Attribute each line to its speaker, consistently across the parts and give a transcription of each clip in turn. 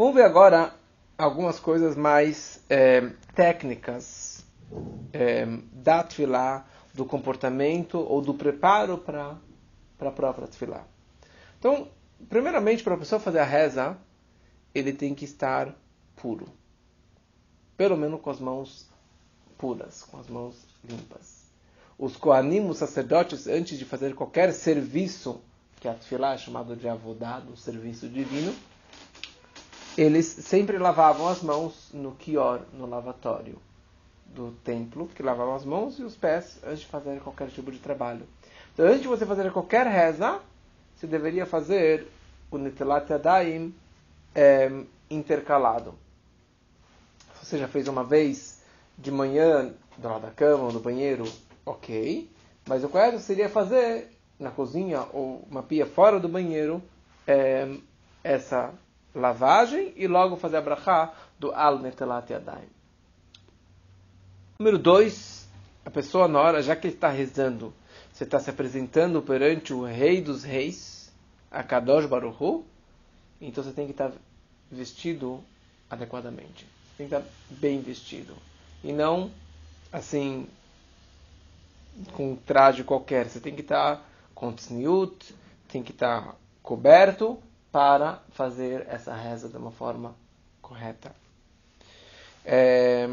Speaker 1: Vamos ver agora algumas coisas mais é, técnicas é, da tefilá, do comportamento ou do preparo para a própria tefilá. Então, primeiramente, para a pessoa fazer a reza, ele tem que estar puro. Pelo menos com as mãos puras, com as mãos limpas. Os Koanim, os sacerdotes, antes de fazer qualquer serviço, que a tefilá é chamado de avodado, serviço divino, eles sempre lavavam as mãos no kior, no lavatório do templo, que lavavam as mãos e os pés antes de fazer qualquer tipo de trabalho. Então, antes de você fazer qualquer reza, você deveria fazer o Nitelat Yadayim é, intercalado. Se você já fez uma vez de manhã, do lado da cama ou do banheiro, ok. Mas o correto seria fazer na cozinha ou uma pia fora do banheiro é, essa lavagem e logo fazer a brachá do Al Netelat Yadayim. Número 2, a pessoa na hora, já que está rezando, você está se apresentando perante o Rei dos Reis, a Kadosh Baruchu, então você tem que estar vestido adequadamente. Tem que estar bem vestido. E não assim com um traje qualquer. Você tem que estar com tsniut, tem que estar coberto para fazer essa reza de uma forma correta. É,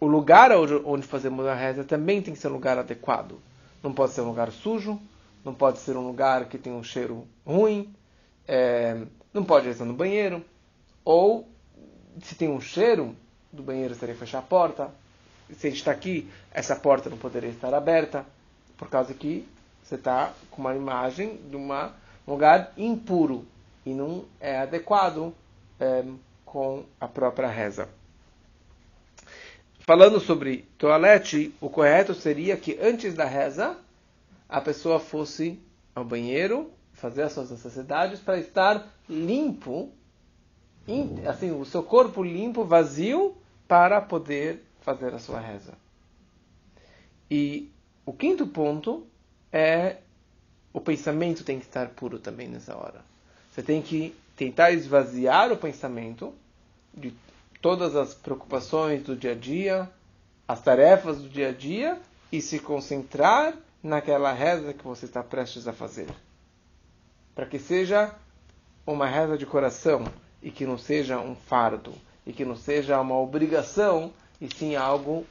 Speaker 1: o lugar onde fazemos a reza também tem que ser um lugar adequado. Não pode ser um lugar sujo, não pode ser um lugar que tem um cheiro ruim, é, não pode rezar no banheiro, ou se tem um cheiro do banheiro, que fechar a porta. Se a gente está aqui, essa porta não poderia estar aberta, por causa que você está com uma imagem de uma, um lugar impuro e não é adequado é, com a própria reza. Falando sobre toalete, o correto seria que antes da reza a pessoa fosse ao banheiro fazer as suas necessidades para estar limpo, assim, o seu corpo limpo, vazio, para poder fazer a sua reza. E o quinto ponto é o pensamento tem que estar puro também nessa hora. Você tem que tentar esvaziar o pensamento de todas as preocupações do dia a dia, as tarefas do dia a dia e se concentrar naquela reza que você está prestes a fazer. Para que seja uma reza de coração e que não seja um fardo e que não seja uma obrigação e sim algo.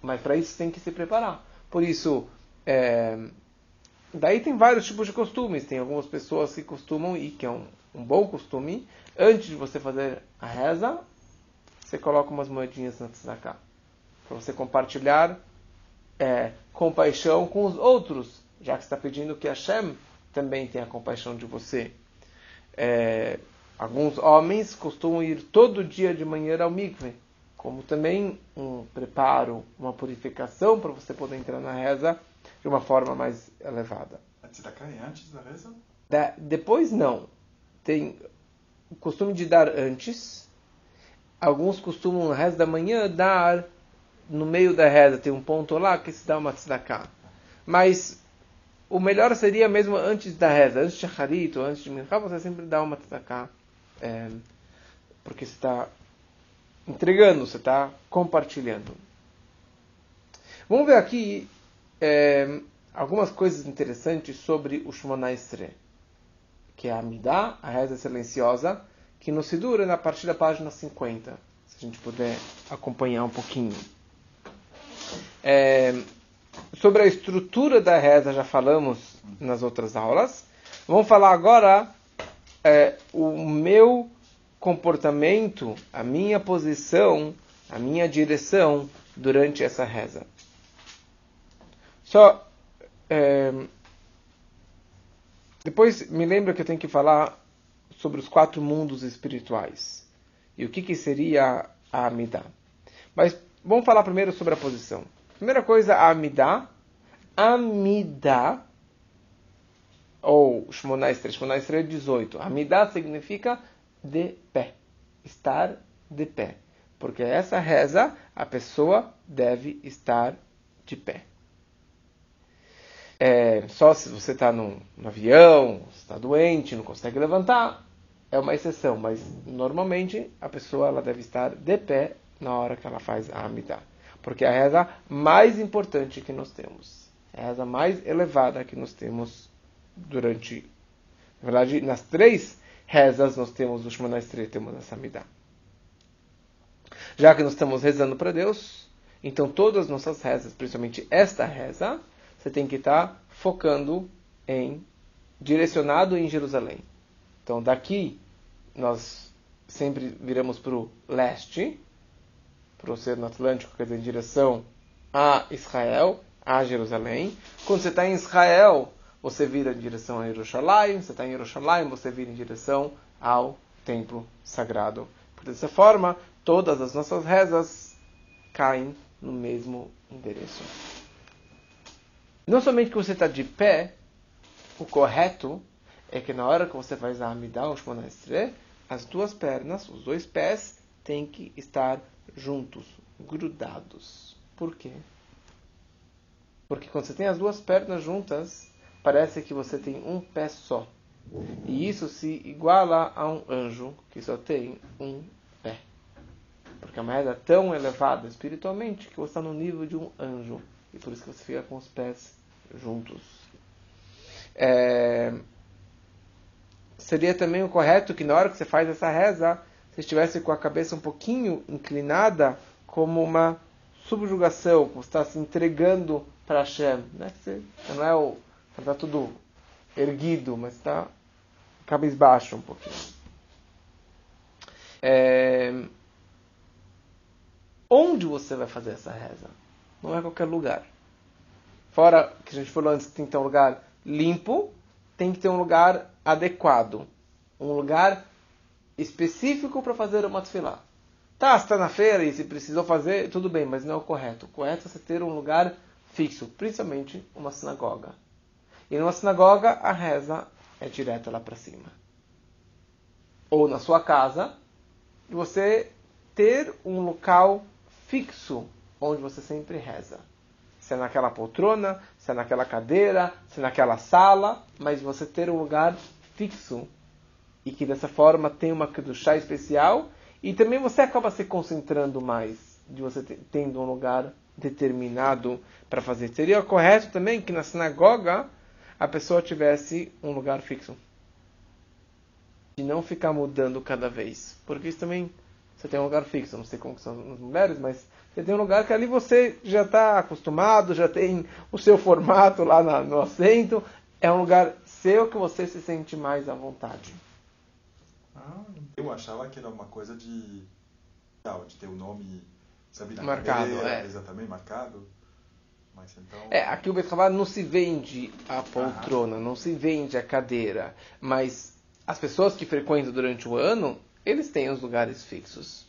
Speaker 1: Mas para isso tem que se preparar. Por isso, é, daí tem vários tipos de costumes. Tem algumas pessoas que costumam, e que é um, um bom costume, antes de você fazer a reza, você coloca umas moedinhas na tzedakah. Para você compartilhar é, compaixão com os outros, já que está pedindo que Hashem também tenha compaixão de você. É, alguns homens costumam ir todo dia de manhã ao mikve, como também um preparo, uma purificação para você poder entrar na reza de uma forma mais elevada.
Speaker 2: A tzedakah é antes da reza?
Speaker 1: Da, depois não. Tem o costume de dar antes, alguns costumam na reza da manhã dar no meio da reza, tem um ponto lá que se dá uma tzedakah. Mas o melhor seria mesmo antes da reza, antes de Harit ou antes de Minchá, você sempre dá uma tzedakah. É, porque você está entregando, você está compartilhando. Vamos ver aqui é, algumas coisas interessantes sobre o Shemona Estre, que é a Amidah, a reza silenciosa, que no Sidur é a partir da página 50, se a gente puder acompanhar um pouquinho. É, sobre a estrutura da reza já falamos nas outras aulas. Vamos falar agora é, o meu comportamento, a minha posição, a minha direção durante essa reza. Só é, depois me lembra que eu tenho que falar sobre os quatro mundos espirituais e o que, que seria a Amidah. Mas vamos falar primeiro sobre a posição. Primeira coisa, a Amidah. Amidah, ou Shmona Estre, Shmona Estre é 18. Amidah significa de pé, estar de pé. Porque essa reza, a pessoa deve estar de pé. É, só se você está no, avião, está doente, não consegue levantar, é uma exceção, mas normalmente a pessoa ela deve estar de pé na hora que ela faz a Amidah. Porque é a reza mais importante que nós temos. É a reza mais elevada que nós temos durante. Na verdade, nas três rezas nós temos o Shemana Estre, temos essa Amidah. Já que nós estamos rezando para Deus, então todas as nossas rezas, principalmente esta reza, você tem que estar focando em direcionado em Jerusalém. Então daqui nós sempre viramos para o leste, para o Oceano Atlântico, quer dizer, em direção a Israel, a Jerusalém. Quando você está em Israel, você vira em direção a Jerusalém. Você está em Jerusalém, você vira em direção ao templo sagrado. Por dessa forma, todas as nossas rezas caem no mesmo endereço. Não somente que você está de pé, o correto é que na hora que você faz a Amidah, o Shemona as duas pernas, os dois pés, têm que estar juntos, grudados. Por quê? Porque quando você tem as duas pernas juntas, parece que você tem um pé só. E isso se iguala a um anjo que só tem um pé. Porque a moeda é tão elevada espiritualmente que você está no nível de um anjo. E por isso que você fica com os pés juntos. É... Seria também o correto que na hora que você faz essa reza, você estivesse com a cabeça um pouquinho inclinada, como uma subjugação, você está se entregando para Hashem. Né? Você não é o. está tudo erguido, mas está cabisbaixo um pouquinho. É... Onde você vai fazer essa reza? Não é qualquer lugar. Fora que a gente falou antes que tem que ter um lugar limpo, tem que ter um lugar adequado. Um lugar específico para fazer uma tefilá. Tá, está na feira e se precisou fazer, tudo bem, mas não é o correto. O correto é você ter um lugar fixo, principalmente uma sinagoga. E numa sinagoga, a reza é direta lá para cima. Ou na sua casa, você ter um local fixo onde você sempre reza. Se é naquela poltrona, se é naquela cadeira, se é naquela sala, mas você ter um lugar fixo e que dessa forma tem uma chá especial e também você acaba se concentrando mais de você tendo um lugar determinado para fazer. Seria correto também que na sinagoga a pessoa tivesse um lugar fixo. E não ficar mudando cada vez. Porque isso também você tem um lugar fixo, não sei como são as mulheres, mas você tem um lugar que ali você já está acostumado, já tem o seu formato lá na, no assento. É um lugar seu que você se sente mais à vontade.
Speaker 2: Ah, eu achava que era uma coisa de, de ter o nome sabe,
Speaker 1: marcado,
Speaker 2: cadeira,
Speaker 1: é.
Speaker 2: exatamente marcado. Mas então...
Speaker 1: É, aqui o Betravá não se vende a poltrona, não se vende a cadeira, mas as pessoas que frequentam durante o ano, eles têm os lugares fixos.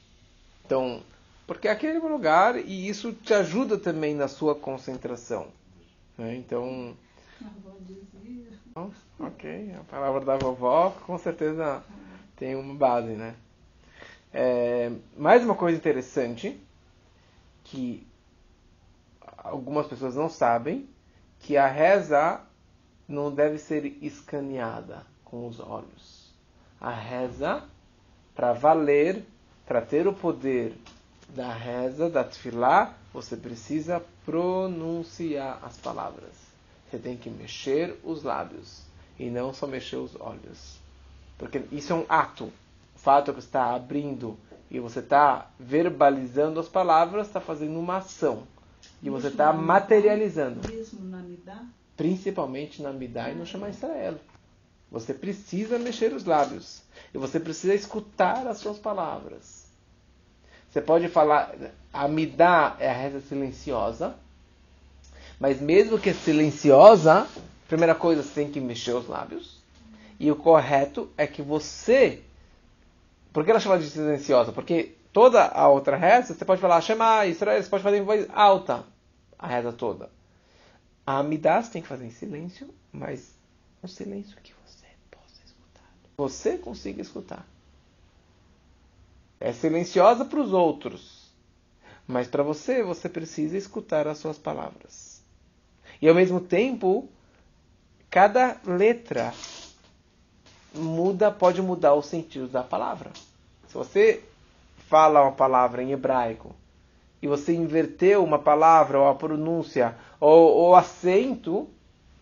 Speaker 1: Então, porque é aquele lugar e isso te ajuda também na sua concentração. Né? Então. Ok, a palavra da vovó com certeza tem uma base, né? É, mais uma coisa interessante que algumas pessoas não sabem que a reza não deve ser escaneada com os olhos. A reza, para valer, para ter o poder da reza, da tefilá, você precisa pronunciar as palavras. Você tem que mexer os lábios e não só mexer os olhos. Porque isso é um ato. O fato é que você está abrindo e você está verbalizando as palavras, está fazendo uma ação. E você está materializando.
Speaker 3: Mesmo na Midá?
Speaker 1: Principalmente na Midá e no Shema Israel. Você precisa mexer os lábios. E você precisa escutar as suas palavras. Você pode falar, a Midá é a reza silenciosa, mas mesmo que silenciosa, primeira coisa, você tem que mexer os lábios. E o correto é que você. Por que ela chama de silenciosa? Porque toda a outra reza, você pode falar Shema Israel, você pode fazer em voz alta a reza toda. A Amidá você tem que fazer em silêncio, mas um silêncio que você possa escutar. Você consiga escutar. É silenciosa para os outros, mas para você, você precisa escutar as suas palavras. E ao mesmo tempo, cada letra muda, pode mudar o sentido da palavra. Se você fala uma palavra em hebraico e você inverteu uma palavra ou a pronúncia ou o acento,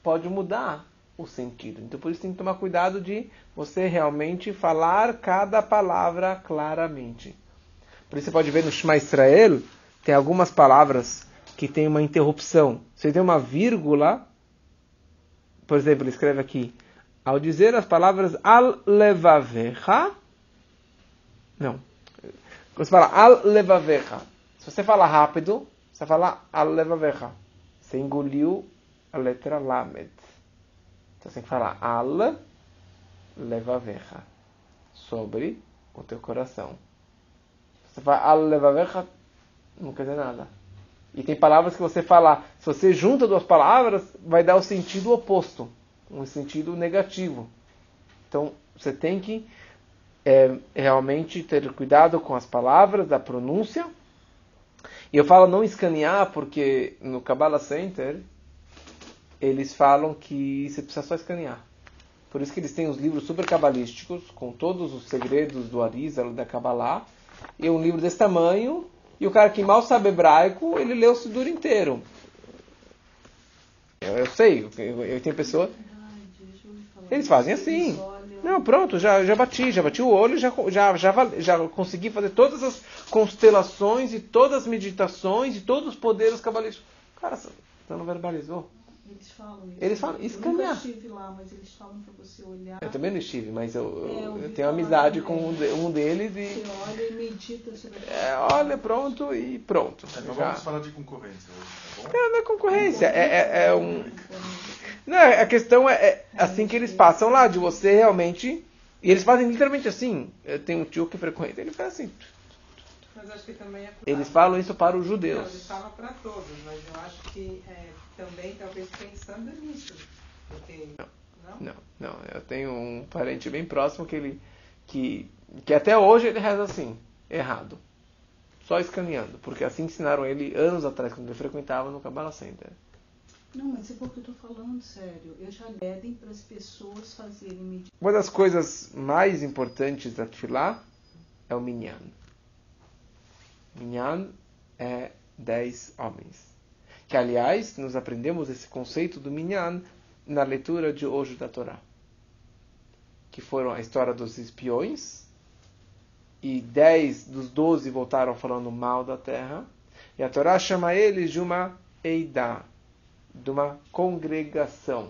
Speaker 1: pode mudar o sentido. Então por isso tem que tomar cuidado de você realmente falar cada palavra claramente. Por isso você pode ver no Shema Israel, tem algumas palavras que tem uma interrupção. Você tem uma vírgula, por exemplo, ele escreve aqui, ao dizer as palavras al levavecha, não, você fala al se você fala rápido, você fala al levavecha, você engoliu a letra lamed. Então você tem que falar al levavecha, sobre o teu coração. Você fala al levavecha, não quer dizer nada. E tem palavras que você falar, se você junta duas palavras, vai dar o sentido oposto, um sentido negativo. Então você tem que é, realmente ter cuidado com as palavras, da pronúncia. E eu falo não escanear, porque no Kabbalah Center eles falam que você precisa só escanear. Por isso que eles têm os livros super cabalísticos, com todos os segredos do Arizal, da Kabbalah, e um livro desse tamanho, e o cara que mal sabe hebraico, ele lê o Sidur inteiro. Eu, eu sei, eu, eu tenho pessoa. Eles fazem assim. Não, pronto, já, já bati, já bati o olho, já, já, já, já consegui fazer todas as constelações e todas as meditações e todos os poderes cabalísticos. Cara, você não verbalizou?
Speaker 3: Eles falam isso.
Speaker 1: Eles falam, escanear.
Speaker 3: Eu estive lá, mas eles falam para você olhar.
Speaker 1: Eu também não estive, mas eu,
Speaker 3: É, eu
Speaker 1: eu tenho amizade com um, de- um deles e.
Speaker 3: Você olha e medita sobre
Speaker 1: É, olha, pronto e pronto.
Speaker 2: Então
Speaker 1: Já.
Speaker 2: vamos falar de concorrência hoje, tá bom?
Speaker 1: É, não é concorrência, é, é, é um. Não, a questão é, é assim que eles passam lá, de você realmente. E eles fazem literalmente assim. Eu tenho um tio que frequenta, ele faz assim.
Speaker 4: Mas acho que também é
Speaker 1: Eles falam isso para os
Speaker 4: Não, eles
Speaker 1: judeus.
Speaker 4: falam para todos, mas eu acho que é, também, talvez pensando nisso. Porque, não?
Speaker 1: Não, não. Eu tenho um parente bem próximo que ele. que, que até hoje ele reza assim, errado. Só escaneando. Porque assim ensinaram ele anos atrás, quando ele frequentava no Kabbalah Center.
Speaker 3: Não, mas é porque eu tô falando sério. Eu já pedem para as pessoas fazerem meditação.
Speaker 1: Uma das coisas mais importantes da Tfilá é o Minyan. Minyan é dez homens. Que, aliás, nós aprendemos esse conceito do Minyan na leitura de hoje da Torá. Que foram a história dos espiões, e dez dos doze voltaram falando mal da terra, e a Torá chama eles de uma Eidá, de uma congregação.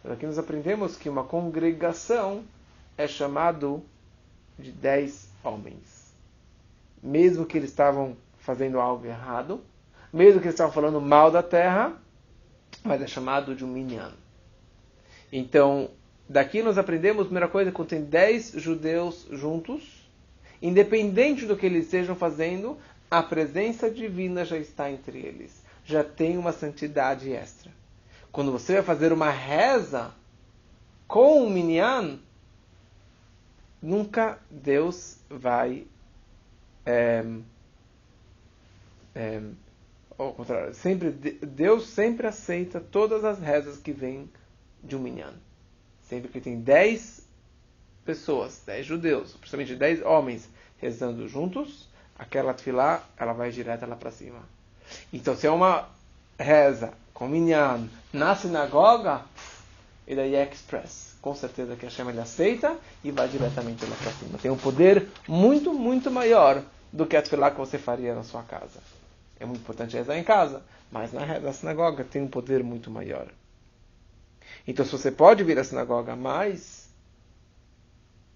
Speaker 1: Então, aqui nós aprendemos que uma congregação é chamado de dez homens. Mesmo que eles estavam fazendo algo errado, mesmo que eles estavam falando mal da terra, mas é chamado de um minyan. Então, daqui nós aprendemos, primeira coisa, quando tem dez judeus juntos, independente do que eles estejam fazendo, a presença divina já está entre eles. Já tem uma santidade extra. Quando você vai fazer uma reza com o minyan, nunca Deus vai. É, é, ao contrário, sempre, Deus sempre aceita todas as rezas que vêm de um minyan. Sempre que tem 10 pessoas, 10 judeus, principalmente 10 homens rezando juntos, aquela tefilá, ela vai direto lá para cima. Então, se é uma reza com minyan na sinagoga, ele aí é express. Com certeza que a Hashem ele aceita e vai diretamente lá para cima. Tem um poder muito, muito maior do que a que você faria na sua casa. É muito importante rezar em casa, mas na, na sinagoga tem um poder muito maior. Então, se você pode vir à sinagoga, mas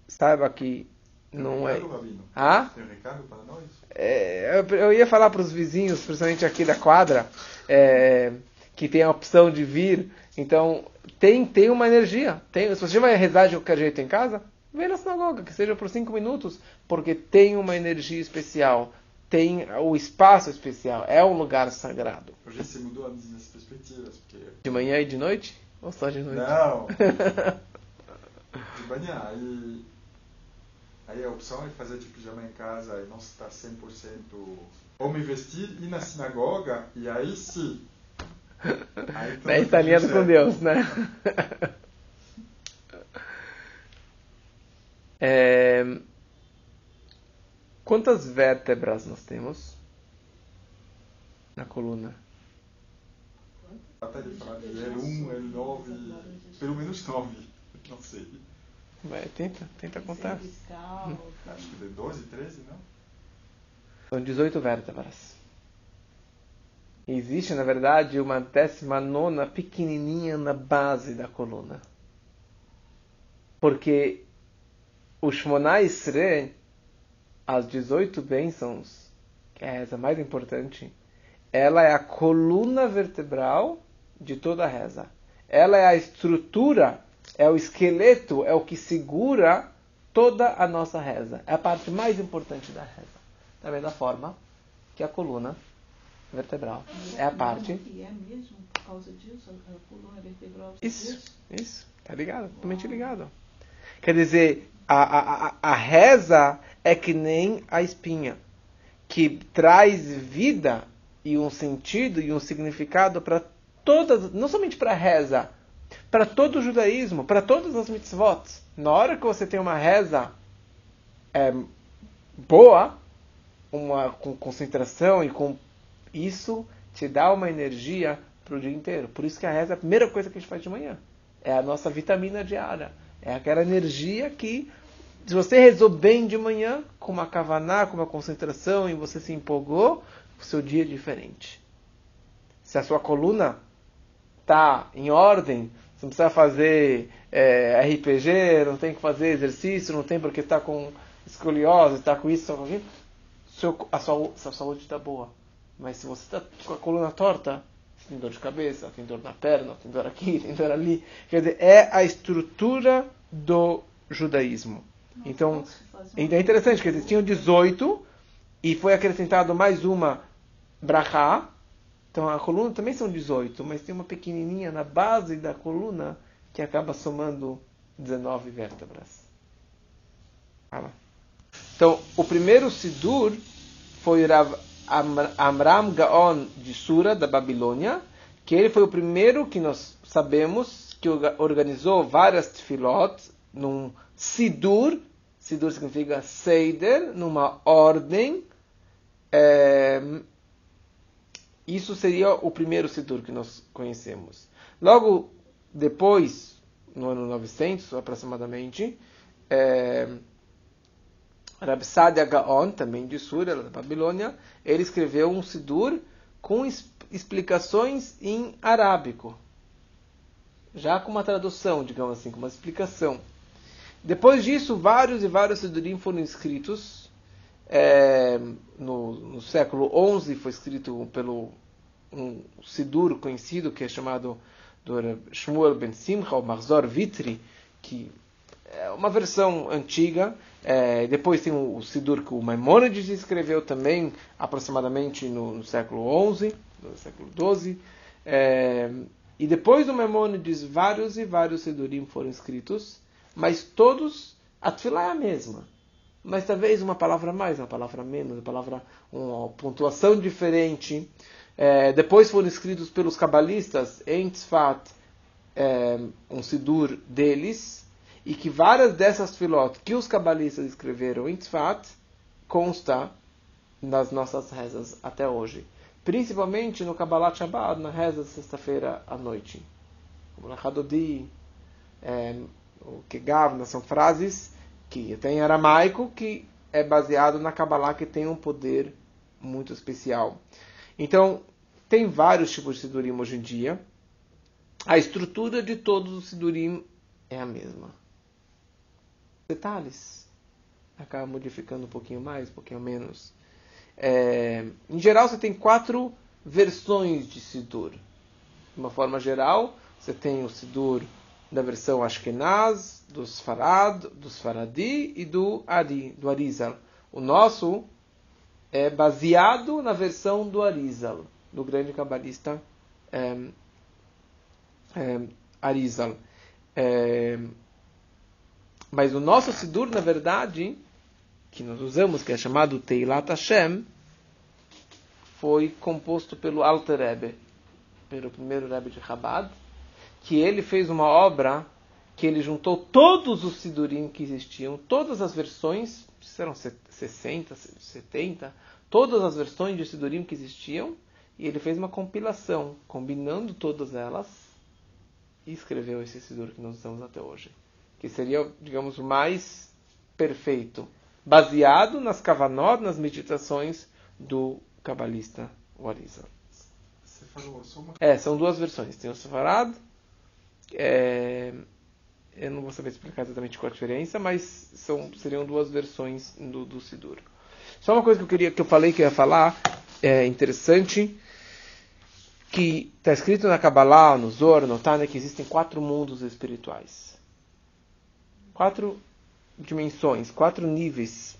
Speaker 1: saiba que não é.
Speaker 2: Rabino?
Speaker 1: Ah?
Speaker 2: Tem um recado para nós?
Speaker 1: É, eu, eu ia falar para os vizinhos, principalmente aqui da quadra, é, que tem a opção de vir. Então, tem, tem uma energia. Tem, se você vai rezar de qualquer jeito em casa, vem na sinagoga, que seja por cinco minutos, porque tem uma energia especial. Tem o espaço especial. É um lugar sagrado.
Speaker 2: Hoje você mudou as minhas perspectivas, porque...
Speaker 1: De manhã e de noite? Ou só de noite?
Speaker 2: Não! de manhã, aí... Aí a opção é fazer de pijama em casa e não estar 100% ou me vestir, ir na sinagoga e aí sim. Aí, tá tudo
Speaker 1: alinhado com. Deus, né? É... Quantas vértebras nós temos na coluna?
Speaker 2: Até de falar de L1, L9, pelo menos 9, não sei.
Speaker 1: Vai, tenta, tenta contar.
Speaker 3: Cervical,
Speaker 2: Acho que de 12, 13, não?
Speaker 1: São 18 vértebras. Existe, na verdade, uma décima nona pequenininha na base da coluna. Porque o Shmona Isre, as 18 bênçãos, que é a reza mais importante, ela é a coluna vertebral de toda a reza. Ela é a estrutura, é o esqueleto, é o que segura toda a nossa reza. É a parte mais importante da reza. Da mesma forma que a coluna vertebral é a parte.
Speaker 3: É mesmo por causa disso, a coluna vertebral.
Speaker 1: Isso, isso. Tá ligado? Totalmente ligado. Quer dizer, a, a, a, a reza é que nem a espinha, que traz vida e um sentido e um significado para todas, não somente para a reza, para todo o judaísmo, para todas as mitzvot. Na hora que você tem uma reza é, boa, uma com concentração e com isso te dá uma energia para o dia inteiro. Por isso que a reza é a primeira coisa que a gente faz de manhã. É a nossa vitamina diária. É aquela energia que, se você rezou bem de manhã, com uma kavaná, com uma concentração, e você se empolgou, o seu dia é diferente. Se a sua coluna está em ordem, não precisa fazer é, RPG, não tem que fazer exercício, não tem porque está com escoliose, está com isso, está com aquilo, seu, a, sua, sua saúde está boa. Mas se você está com a coluna torta, você tem dor de cabeça, tem dor na perna, tem dor aqui, tem dor ali. Quer dizer, é a estrutura do judaísmo. Então, então é interessante, quer dizer, tinham 18 e foi acrescentado mais uma brachá. Então a coluna também são 18, mas tem uma pequenininha na base da coluna que acaba somando 19 vértebras. Então, o primeiro Sidur foi Rav Amram Gaon de Sura, da Babilônia, que ele foi o primeiro que nós sabemos que organizou várias tefilot num Sidur, Sidur significa Seider, numa ordem. É, isso seria o primeiro Sidur que nós conhecemos. Logo depois, no ano 900 aproximadamente, é, Rab Sadia Gaon, também de Sura, da Babilônia, ele escreveu um Sidur com explicações em arábico. Já com uma tradução, digamos assim, com uma explicação. Depois disso, vários e vários Sidurim foram escritos. É, no, no, século XI foi escrito pelo um Sidur conhecido que é chamado do Shmuel Ben Simcha, o Marzor Vitri, que é uma versão antiga. É, depois tem o, o Sidur que o Maimonides escreveu também, aproximadamente no, no século XI, no século XII. É, e depois do Maimonides, vários e vários Sidurim foram escritos, mas todos, a Tfilá é a mesma. Mas talvez uma palavra mais, uma palavra menos, uma palavra, uma pontuação diferente. É, depois foram escritos pelos cabalistas em Tzfat, é, um Sidur deles, e que várias dessas filot que os cabalistas escreveram em Tzfat consta nas nossas rezas até hoje. Principalmente no Kabbalat Shabbat, na reza de sexta-feira à noite. O Hadodi, é, o Kegavna, são frases que tem em aramaico que é baseado na Kabbalah que tem um poder muito especial. Então, tem vários tipos de Sidurim hoje em dia. A estrutura de todos os Sidurim é a mesma detalhes. Acaba modificando um pouquinho mais, um pouquinho menos. É, em geral, você tem quatro versões de Sidur. De uma forma geral, você tem o Sidur da versão Ashkenaz, dos Farad, dos Faradi e do Ari, do Arizal. O nosso é baseado na versão do Arizal, do grande cabalista é, é, Arizal. É, mas o nosso Sidur, na verdade, que nós usamos, que é chamado Teilat Hashem, foi composto pelo Alter Rebbe, pelo primeiro Rebbe de Chabad, que ele fez uma obra que ele juntou todos os Sidurim que existiam, todas as versões, eram 60, 70, todas as versões de Sidurim que existiam, e ele fez uma compilação, combinando todas elas, e escreveu esse Sidur que nós usamos até hoje. Que seria, digamos, o mais perfeito, baseado nas Kavanot, nas meditações do cabalista Wariza.
Speaker 2: Você falou só uma...
Speaker 1: É, são duas versões. Tem o Sefarad, é, eu não vou saber explicar exatamente qual a diferença, mas são, seriam duas versões do, do Sidur. Só uma coisa que eu queria que eu falei que eu ia falar, é interessante, que está escrito na Kabbalah, no Zohar, no que existem quatro mundos espirituais. Quatro dimensões, quatro níveis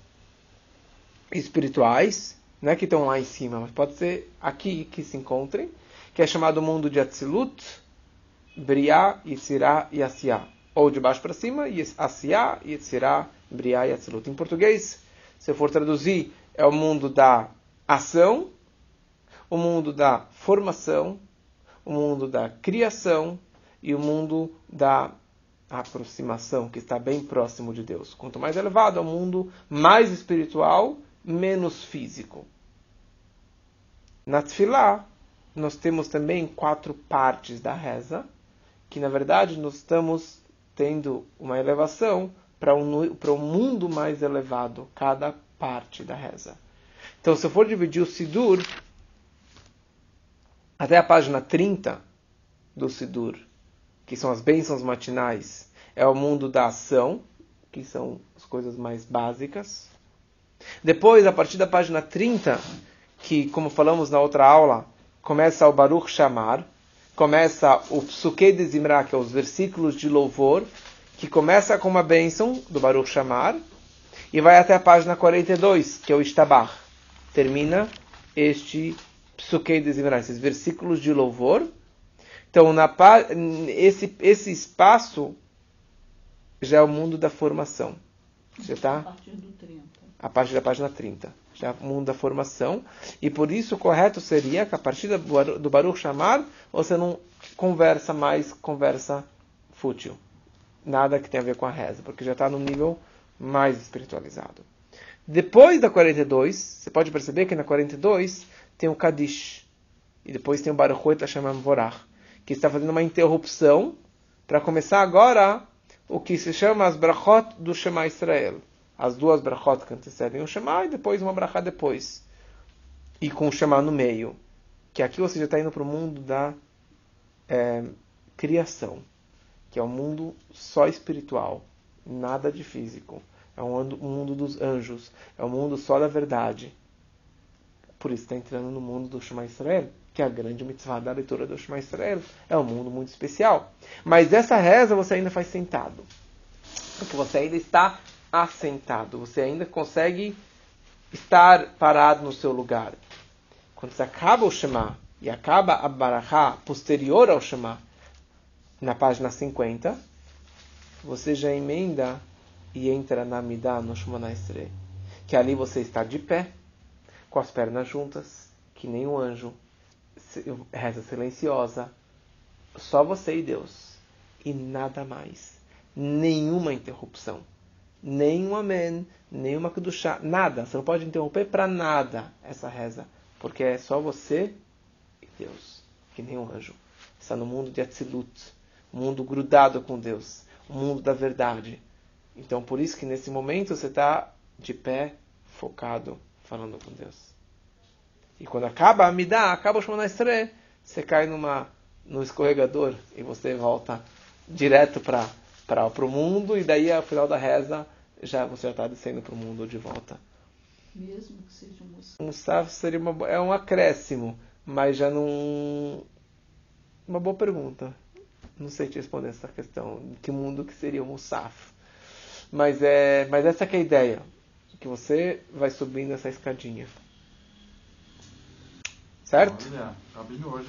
Speaker 1: espirituais, não é que estão lá em cima, mas pode ser aqui que se encontrem, que é chamado mundo de Atzilut, Briá, Yitzirá e Asiá. Ou de baixo para cima, Asiá, Yitzirá, Briá e Atzilut. Em português, se eu for traduzir, é o mundo da ação, o mundo da formação, o mundo da criação e o mundo da aproximação, que está bem próximo de Deus. Quanto mais elevado é o mundo, mais espiritual, menos físico. Na Tfilá, nós temos também quatro partes da reza, que na verdade nós estamos tendo uma elevação para um, para um mundo mais elevado, cada parte da reza. Então, se eu for dividir o Sidur, até a página 30 do Sidur, que são as bênçãos matinais, é o mundo da ação, que são as coisas mais básicas. Depois, a partir da página 30, que, como falamos na outra aula, começa o Baruch Shamar, começa o Psuke de Zimra, que é os versículos de louvor, que começa com uma bênção do Baruch Shamar, e vai até a página 42, que é o Ishtabach. Termina este Psuke de Zimra, esses versículos de louvor. Então, na, esse, esse espaço já é o mundo da formação. Já tá?
Speaker 3: A partir do 30.
Speaker 1: A partir da página 30. Já o mundo da formação. E por isso o correto seria que a partir do Baruch chamar, você não conversa mais conversa fútil. Nada que tenha a ver com a reza, porque já está no nível mais espiritualizado. Depois da 42, você pode perceber que na 42 tem o Kadish. E depois tem o Baruch Hashem Vorach, que está fazendo uma interrupção para começar agora o que se chama as brachot do Shema Israel. As duas brachot que antecedem o Shema e depois uma brachá depois. E com o Shema no meio. Que aqui você já está indo para o mundo da é, criação. Que é um mundo só espiritual. Nada de físico. É um mundo dos anjos. É um mundo só da verdade. Por isso está entrando no mundo do Shema Israel que é a grande mitzvah da leitura do Shema Israel. É um mundo muito especial. Mas essa reza você ainda faz sentado. Porque você ainda está assentado. Você ainda consegue estar parado no seu lugar. Quando você acaba o Shema e acaba a Barahá posterior ao Shema, na página 50, você já emenda e entra na Midah no Shemona Estre. Que ali você está de pé, com as pernas juntas, que nem um anjo, reza silenciosa, só você e Deus, e nada mais. Nenhuma interrupção. Nenhum amém, nenhuma kedushá, nada. Você não pode interromper para nada essa reza, porque é só você e Deus, que nem um anjo. Está no mundo de Atzilut, um mundo grudado com Deus, o um mundo da verdade. Então, por isso que nesse momento você está de pé, focado, falando com Deus. E quando acaba a Amidá, acaba o Shemona Estre, você cai numa, no escorregador e você volta direto para o mundo e daí ao final da reza já você já está descendo para o mundo de volta.
Speaker 3: Mesmo que seja um musaf.
Speaker 1: Um musaf seria uma, é um acréscimo, mas já não... Uma boa pergunta. Não sei te responder essa questão. Que mundo que seria o musaf? Mas, é, mas essa é a ideia. Que você vai subindo essa escadinha. Certo?
Speaker 2: Olha, tá hoje.